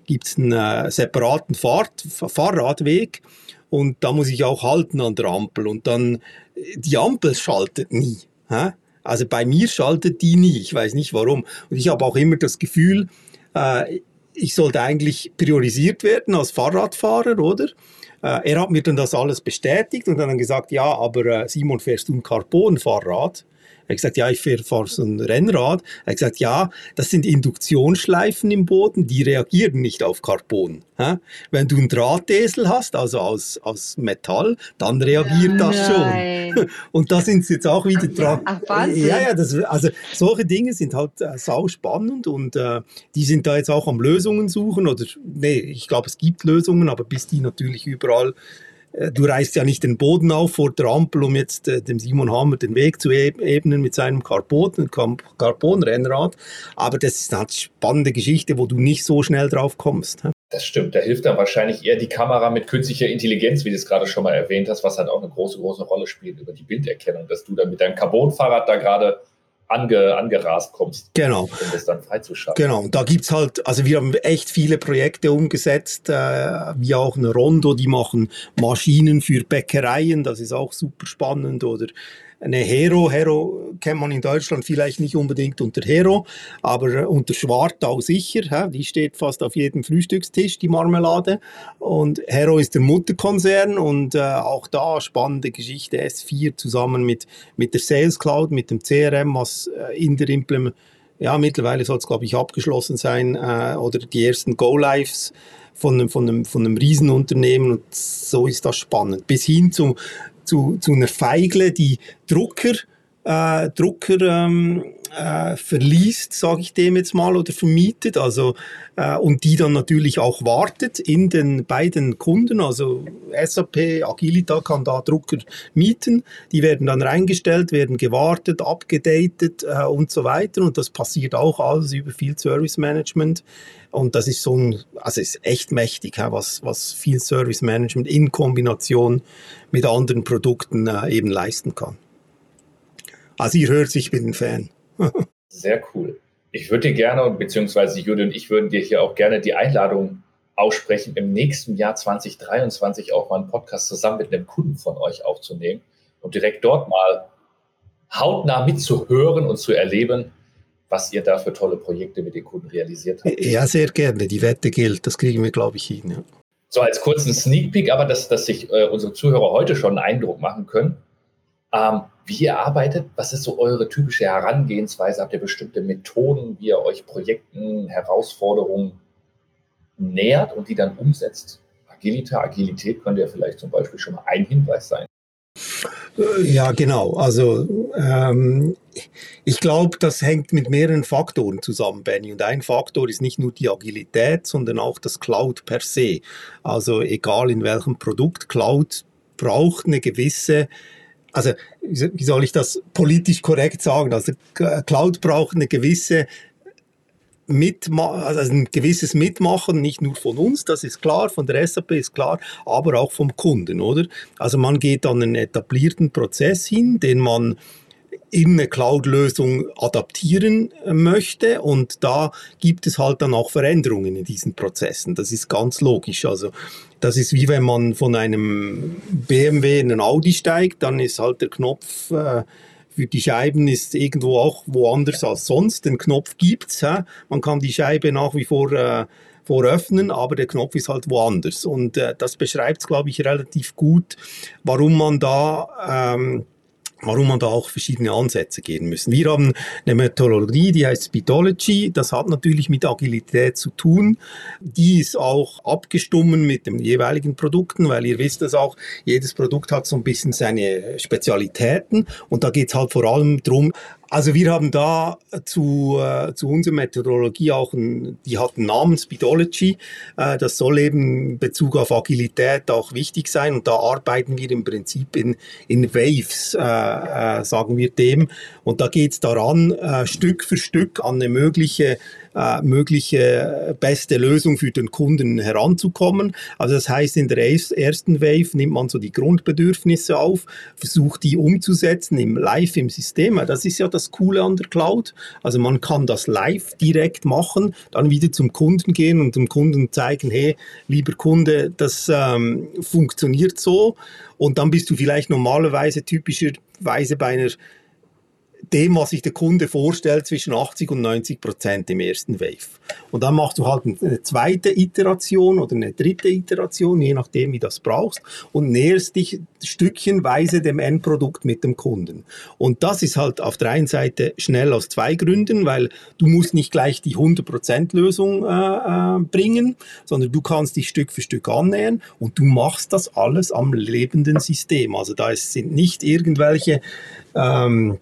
gibt's einen äh, separaten Fahrt, Fahrradweg und da muss ich auch halten an der Ampel und dann, äh, die Ampel schaltet nie. Hä? Also bei mir schaltet die nie, ich weiß nicht warum. Und ich habe auch immer das Gefühl, äh, ich sollte eigentlich priorisiert werden als Fahrradfahrer, oder? Äh, er hat mir dann das alles bestätigt und dann gesagt, ja, aber äh, Simon, fährst du ein Carbon-Fahrrad? Er hat gesagt, ja, ich fahre so ein Rennrad. Er hat gesagt, ja, das sind Induktionsschleifen im Boden, die reagieren nicht auf Carbon. Wenn du einen Drahtesel hast, also aus, aus Metall, dann reagiert das Nein. schon. Und da sind sie jetzt auch wieder dran. Ach, Wahnsinn. Ja, ja, das, also solche Dinge sind halt äh, sau spannend und äh, die sind da jetzt auch am Lösungen suchen oder nee, ich glaube, es gibt Lösungen, aber bis die natürlich überall Du reißt ja nicht den Boden auf vor der Ampel, um jetzt äh, dem Simon Hammer den Weg zu ebnen mit seinem Carbon, Carbon-Rennrad. Aber das ist eine spannende Geschichte, wo du nicht so schnell drauf kommst. Das stimmt. Da hilft dann wahrscheinlich eher die Kamera mit künstlicher Intelligenz, wie du es gerade schon mal erwähnt hast, was halt auch eine große, große Rolle spielt über die Bilderkennung, dass du dann mit deinem Carbon-Fahrrad da gerade ange, angerast kommst. Genau. Um das dann freizuschalten. Genau. Und da gibt es halt, also wir haben echt viele Projekte umgesetzt, äh, wie auch eine Rondo, die machen Maschinen für Bäckereien, das ist auch super spannend oder eine Hero. Hero kennt man in Deutschland vielleicht nicht unbedingt unter Hero, aber unter Schwartau sicher. Die steht fast auf jedem Frühstückstisch, die Marmelade. Und Hero ist der Mutterkonzern und äh, auch da spannende Geschichte. S4 zusammen mit, mit der Sales Cloud, mit dem CRM, was äh, in der Implementation ja, mittlerweile soll es, glaube ich, abgeschlossen sein äh, oder die ersten Go-Lives von, von, einem, von einem Riesenunternehmen und so ist das spannend. Bis hin zu zu, zu einer Feigle, die Drucker, äh, Drucker ähm, äh, verliest, sage ich dem jetzt mal, oder vermietet, also äh, und die dann natürlich auch wartet in den beiden Kunden, also SAP, Agilita kann da Drucker mieten, die werden dann reingestellt, werden gewartet, abgedatet äh, und so weiter. Und das passiert auch alles über Field Service Management und das ist so ein, also ist echt mächtig, was, was viel Service Management in Kombination mit anderen Produkten äh, eben leisten kann. Also ihr hört, ich bin ein Fan. Sehr cool. Ich würde dir gerne, beziehungsweise Jude und ich würden dir hier auch gerne die Einladung aussprechen, im nächsten Jahr 2023 auch mal einen Podcast zusammen mit einem Kunden von euch aufzunehmen und direkt dort mal hautnah mitzuhören und zu erleben, was ihr da für tolle Projekte mit den Kunden realisiert habt. Ja, sehr gerne. Die Wette gilt. Das kriegen wir, glaube ich, hin. Ja. So als kurzen Sneak Peek, aber dass, dass sich äh, unsere Zuhörer heute schon einen Eindruck machen können. Ähm, wie ihr arbeitet, was ist so eure typische Herangehensweise? Habt ihr bestimmte Methoden, wie ihr euch Projekten, Herausforderungen nähert und die dann umsetzt? Agilität, Agilität könnte ja vielleicht zum Beispiel schon mal ein Hinweis sein. Ja, genau. Also ähm, ich glaube, das hängt mit mehreren Faktoren zusammen, Benny. Und ein Faktor ist nicht nur die Agilität, sondern auch das Cloud per se. Also egal in welchem Produkt, Cloud braucht eine gewisse also wie soll ich das politisch korrekt sagen? Also Cloud braucht eine gewisse Mitma also ein gewisses Mitmachen, nicht nur von uns, das ist klar, von der SAP ist klar, aber auch vom Kunden, oder? Also man geht an einen etablierten Prozess hin, den man in eine Cloud-Lösung adaptieren möchte und da gibt es halt dann auch Veränderungen in diesen Prozessen. Das ist ganz logisch. Also das ist wie wenn man von einem BMW in einen Audi steigt, dann ist halt der Knopf äh, für die Scheiben ist irgendwo auch woanders als sonst. Den Knopf gibt's. Hä? Man kann die Scheibe nach wie vor äh, voröffnen, aber der Knopf ist halt woanders. Und äh, das beschreibt, glaube ich, relativ gut, warum man da ähm, warum man da auch verschiedene Ansätze gehen müssen. Wir haben eine Methodologie, die heißt Speedology. Das hat natürlich mit Agilität zu tun. Die ist auch abgestimmt mit den jeweiligen Produkten, weil ihr wisst das auch, jedes Produkt hat so ein bisschen seine Spezialitäten und da geht es halt vor allem darum, also wir haben da zu, äh, zu unserer Methodologie auch, ein, die hat einen Namen, Speedology. Äh, das soll eben in Bezug auf Agilität auch wichtig sein und da arbeiten wir im Prinzip in, in Waves, äh, äh, sagen wir dem. Und da geht es daran, äh, Stück für Stück an eine mögliche äh, mögliche beste Lösung für den Kunden heranzukommen. Also das heißt, in der ersten Wave nimmt man so die Grundbedürfnisse auf, versucht die umzusetzen im Live im System. Das ist ja das Coole an der Cloud. Also man kann das live direkt machen, dann wieder zum Kunden gehen und dem Kunden zeigen, hey, lieber Kunde, das ähm, funktioniert so. Und dann bist du vielleicht normalerweise typischerweise bei einer dem, was sich der Kunde vorstellt, zwischen 80 und 90 Prozent im ersten Wave. Und dann machst du halt eine zweite Iteration oder eine dritte Iteration, je nachdem, wie du das brauchst, und näherst dich stückchenweise dem Endprodukt mit dem Kunden. Und das ist halt auf der einen Seite schnell aus zwei Gründen, weil du musst nicht gleich die 100% Lösung äh, äh, bringen, sondern du kannst dich Stück für Stück annähern und du machst das alles am lebenden System. Also da sind nicht irgendwelche ähm,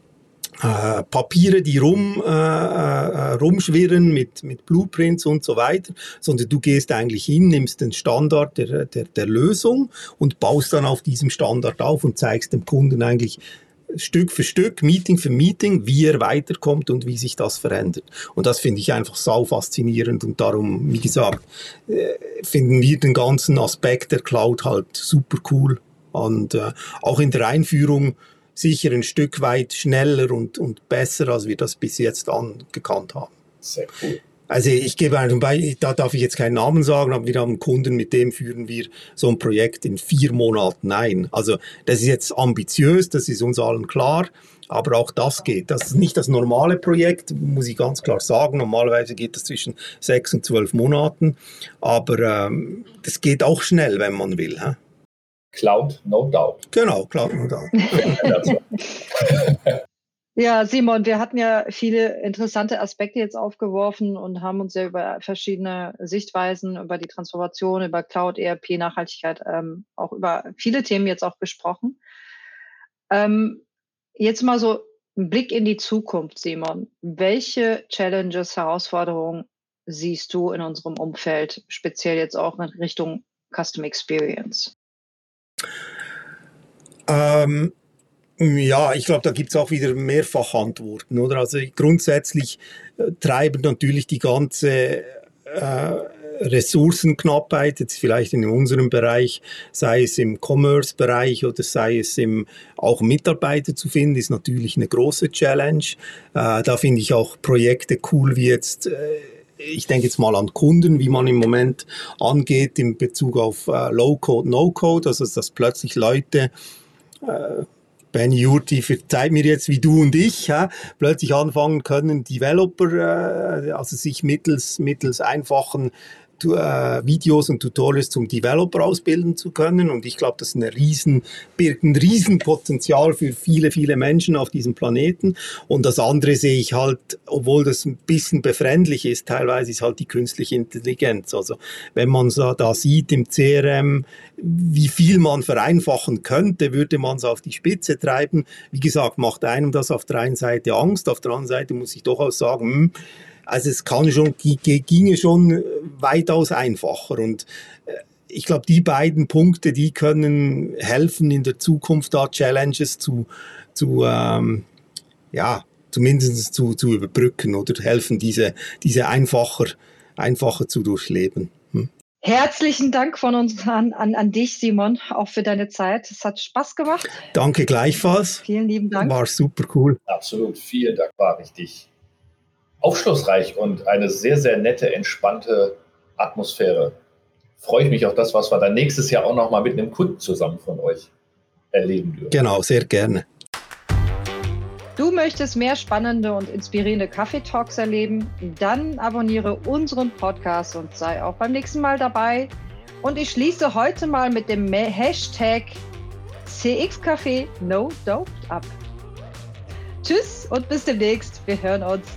äh, Papiere, die rum, äh, äh, rumschwirren mit, mit Blueprints und so weiter, sondern du gehst eigentlich hin, nimmst den Standard der, der, der Lösung und baust dann auf diesem Standard auf und zeigst dem Kunden eigentlich Stück für Stück, Meeting für Meeting, wie er weiterkommt und wie sich das verändert. Und das finde ich einfach sau faszinierend und darum, wie gesagt, äh, finden wir den ganzen Aspekt der Cloud halt super cool und äh, auch in der Einführung sicher ein Stück weit schneller und, und besser, als wir das bis jetzt angekannt haben. Sehr cool. Also ich gebe einen Beispiel, da darf ich jetzt keinen Namen sagen, aber wir haben einen Kunden, mit dem führen wir so ein Projekt in vier Monaten ein. Also das ist jetzt ambitiös, das ist uns allen klar, aber auch das geht. Das ist nicht das normale Projekt, muss ich ganz klar sagen. Normalerweise geht das zwischen sechs und zwölf Monaten, aber ähm, das geht auch schnell, wenn man will. Hä? Cloud, no doubt. Genau, Cloud, no doubt. ja, Simon, wir hatten ja viele interessante Aspekte jetzt aufgeworfen und haben uns ja über verschiedene Sichtweisen, über die Transformation, über Cloud, ERP, Nachhaltigkeit, ähm, auch über viele Themen jetzt auch gesprochen. Ähm, jetzt mal so ein Blick in die Zukunft, Simon. Welche Challenges, Herausforderungen siehst du in unserem Umfeld, speziell jetzt auch in Richtung Custom Experience? Ähm, ja, ich glaube, da gibt es auch wieder mehrfach Antworten, oder? Also grundsätzlich äh, treiben natürlich die ganze äh, Ressourcenknappheit, jetzt vielleicht in unserem Bereich, sei es im Commerce-Bereich oder sei es im auch Mitarbeiter zu finden, ist natürlich eine große Challenge. Äh, da finde ich auch Projekte cool wie jetzt äh, ich denke jetzt mal an Kunden, wie man im Moment angeht in Bezug auf äh, Low-Code, No-Code, also dass plötzlich Leute äh, Ben Jurti, verzeiht mir jetzt wie du und ich, ja, plötzlich anfangen können, Developer, äh, also sich mittels, mittels einfachen Videos und Tutorials zum Developer ausbilden zu können. Und ich glaube, das ist eine riesen, birgt ein Riesenpotenzial für viele, viele Menschen auf diesem Planeten. Und das andere sehe ich halt, obwohl das ein bisschen befremdlich ist, teilweise ist halt die künstliche Intelligenz. Also wenn man so da sieht im CRM, wie viel man vereinfachen könnte, würde man es auf die Spitze treiben. Wie gesagt, macht einem das auf der einen Seite Angst, auf der anderen Seite muss ich durchaus sagen, hm, also es kann schon, ginge schon weitaus einfacher. Und äh, ich glaube, die beiden Punkte, die können helfen, in der Zukunft da Challenges zu, zu ähm, ja, zumindest zu, zu überbrücken oder helfen, diese, diese einfacher, einfacher zu durchleben. Hm. Herzlichen Dank von uns an, an, an dich, Simon, auch für deine Zeit. Es hat Spaß gemacht. Danke gleichfalls. Vielen lieben Dank. War super cool. Absolut. Vielen Dank, war richtig aufschlussreich und eine sehr, sehr nette, entspannte Atmosphäre. Freue ich mich auf das, was wir dann nächstes Jahr auch nochmal mit einem Kunden zusammen von euch erleben dürfen. Genau, sehr gerne. Du möchtest mehr spannende und inspirierende Kaffeetalks erleben? Dann abonniere unseren Podcast und sei auch beim nächsten Mal dabei. Und ich schließe heute mal mit dem Hashtag CXCafé No Dope ab. Tschüss und bis demnächst. Wir hören uns.